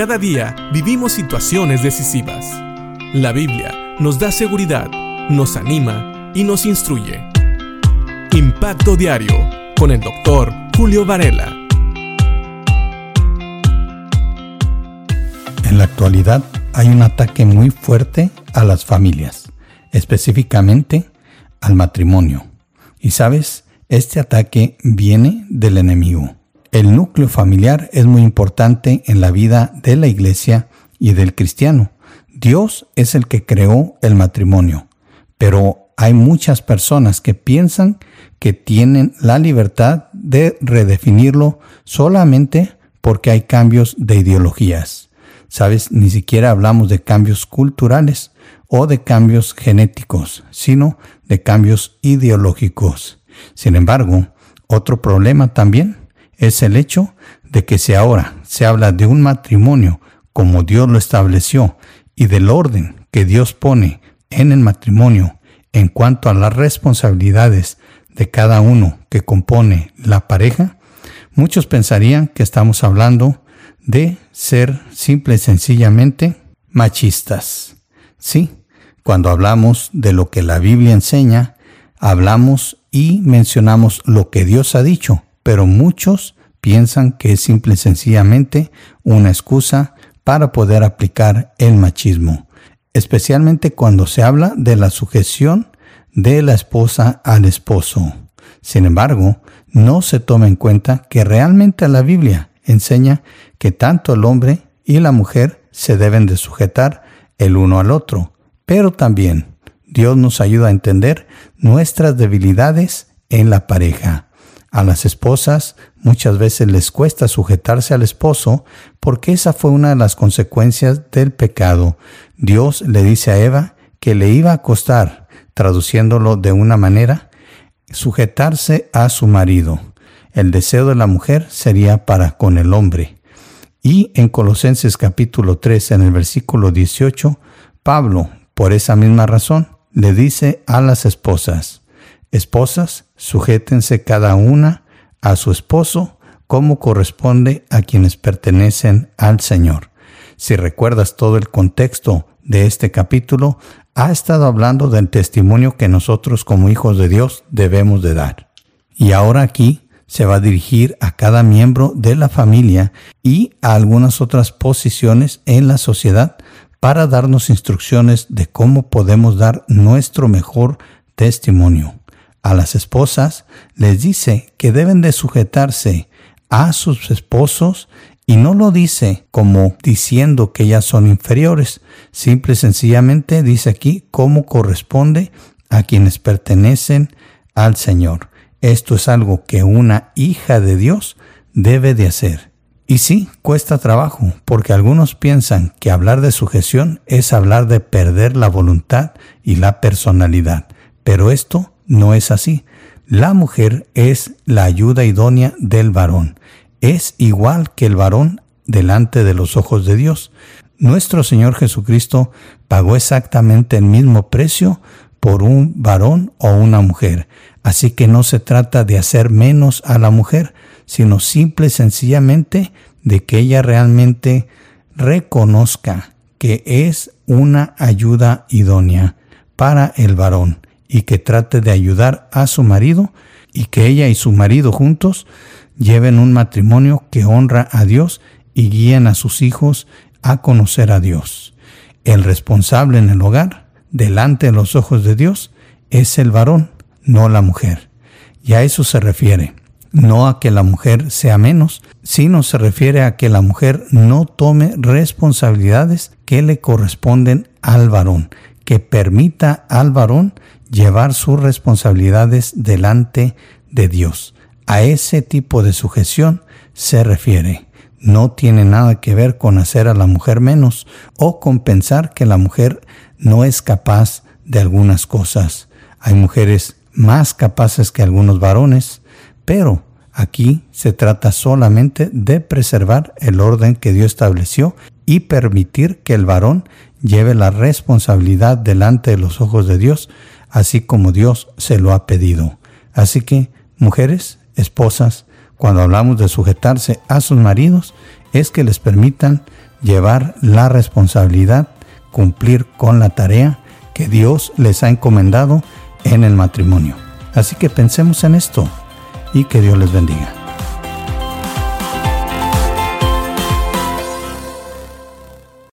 Cada día vivimos situaciones decisivas. La Biblia nos da seguridad, nos anima y nos instruye. Impacto Diario con el doctor Julio Varela. En la actualidad hay un ataque muy fuerte a las familias, específicamente al matrimonio. Y sabes, este ataque viene del enemigo. El núcleo familiar es muy importante en la vida de la iglesia y del cristiano. Dios es el que creó el matrimonio, pero hay muchas personas que piensan que tienen la libertad de redefinirlo solamente porque hay cambios de ideologías. Sabes, ni siquiera hablamos de cambios culturales o de cambios genéticos, sino de cambios ideológicos. Sin embargo, otro problema también es el hecho de que si ahora se habla de un matrimonio como Dios lo estableció y del orden que Dios pone en el matrimonio en cuanto a las responsabilidades de cada uno que compone la pareja, muchos pensarían que estamos hablando de ser simple y sencillamente machistas. Sí, cuando hablamos de lo que la Biblia enseña, hablamos y mencionamos lo que Dios ha dicho, pero muchos piensan que es simple y sencillamente una excusa para poder aplicar el machismo, especialmente cuando se habla de la sujeción de la esposa al esposo. Sin embargo, no se toma en cuenta que realmente la Biblia enseña que tanto el hombre y la mujer se deben de sujetar el uno al otro, pero también Dios nos ayuda a entender nuestras debilidades en la pareja. A las esposas muchas veces les cuesta sujetarse al esposo porque esa fue una de las consecuencias del pecado. Dios le dice a Eva que le iba a costar, traduciéndolo de una manera, sujetarse a su marido. El deseo de la mujer sería para con el hombre. Y en Colosenses capítulo 3, en el versículo 18, Pablo, por esa misma razón, le dice a las esposas, esposas, sujétense cada una a su esposo como corresponde a quienes pertenecen al Señor. Si recuerdas todo el contexto de este capítulo, ha estado hablando del testimonio que nosotros como hijos de Dios debemos de dar. Y ahora aquí se va a dirigir a cada miembro de la familia y a algunas otras posiciones en la sociedad para darnos instrucciones de cómo podemos dar nuestro mejor testimonio. A las esposas les dice que deben de sujetarse a sus esposos y no lo dice como diciendo que ellas son inferiores, simple y sencillamente dice aquí cómo corresponde a quienes pertenecen al Señor. Esto es algo que una hija de Dios debe de hacer. Y sí, cuesta trabajo, porque algunos piensan que hablar de sujeción es hablar de perder la voluntad y la personalidad, pero esto no es así. La mujer es la ayuda idónea del varón, es igual que el varón delante de los ojos de Dios. Nuestro Señor Jesucristo pagó exactamente el mismo precio por un varón o una mujer. Así que no se trata de hacer menos a la mujer, sino simple y sencillamente de que ella realmente reconozca que es una ayuda idónea para el varón y que trate de ayudar a su marido y que ella y su marido juntos lleven un matrimonio que honra a Dios y guíen a sus hijos a conocer a Dios. El responsable en el hogar, delante de los ojos de Dios, es el varón, no la mujer. Y a eso se refiere no a que la mujer sea menos, sino se refiere a que la mujer no tome responsabilidades que le corresponden al varón, que permita al varón llevar sus responsabilidades delante de Dios. A ese tipo de sujeción se refiere. No tiene nada que ver con hacer a la mujer menos o con pensar que la mujer no es capaz de algunas cosas. Hay mujeres más capaces que algunos varones, pero aquí se trata solamente de preservar el orden que Dios estableció y permitir que el varón lleve la responsabilidad delante de los ojos de Dios, así como Dios se lo ha pedido. Así que, mujeres, esposas, cuando hablamos de sujetarse a sus maridos, es que les permitan llevar la responsabilidad, cumplir con la tarea que Dios les ha encomendado en el matrimonio. Así que pensemos en esto y que Dios les bendiga.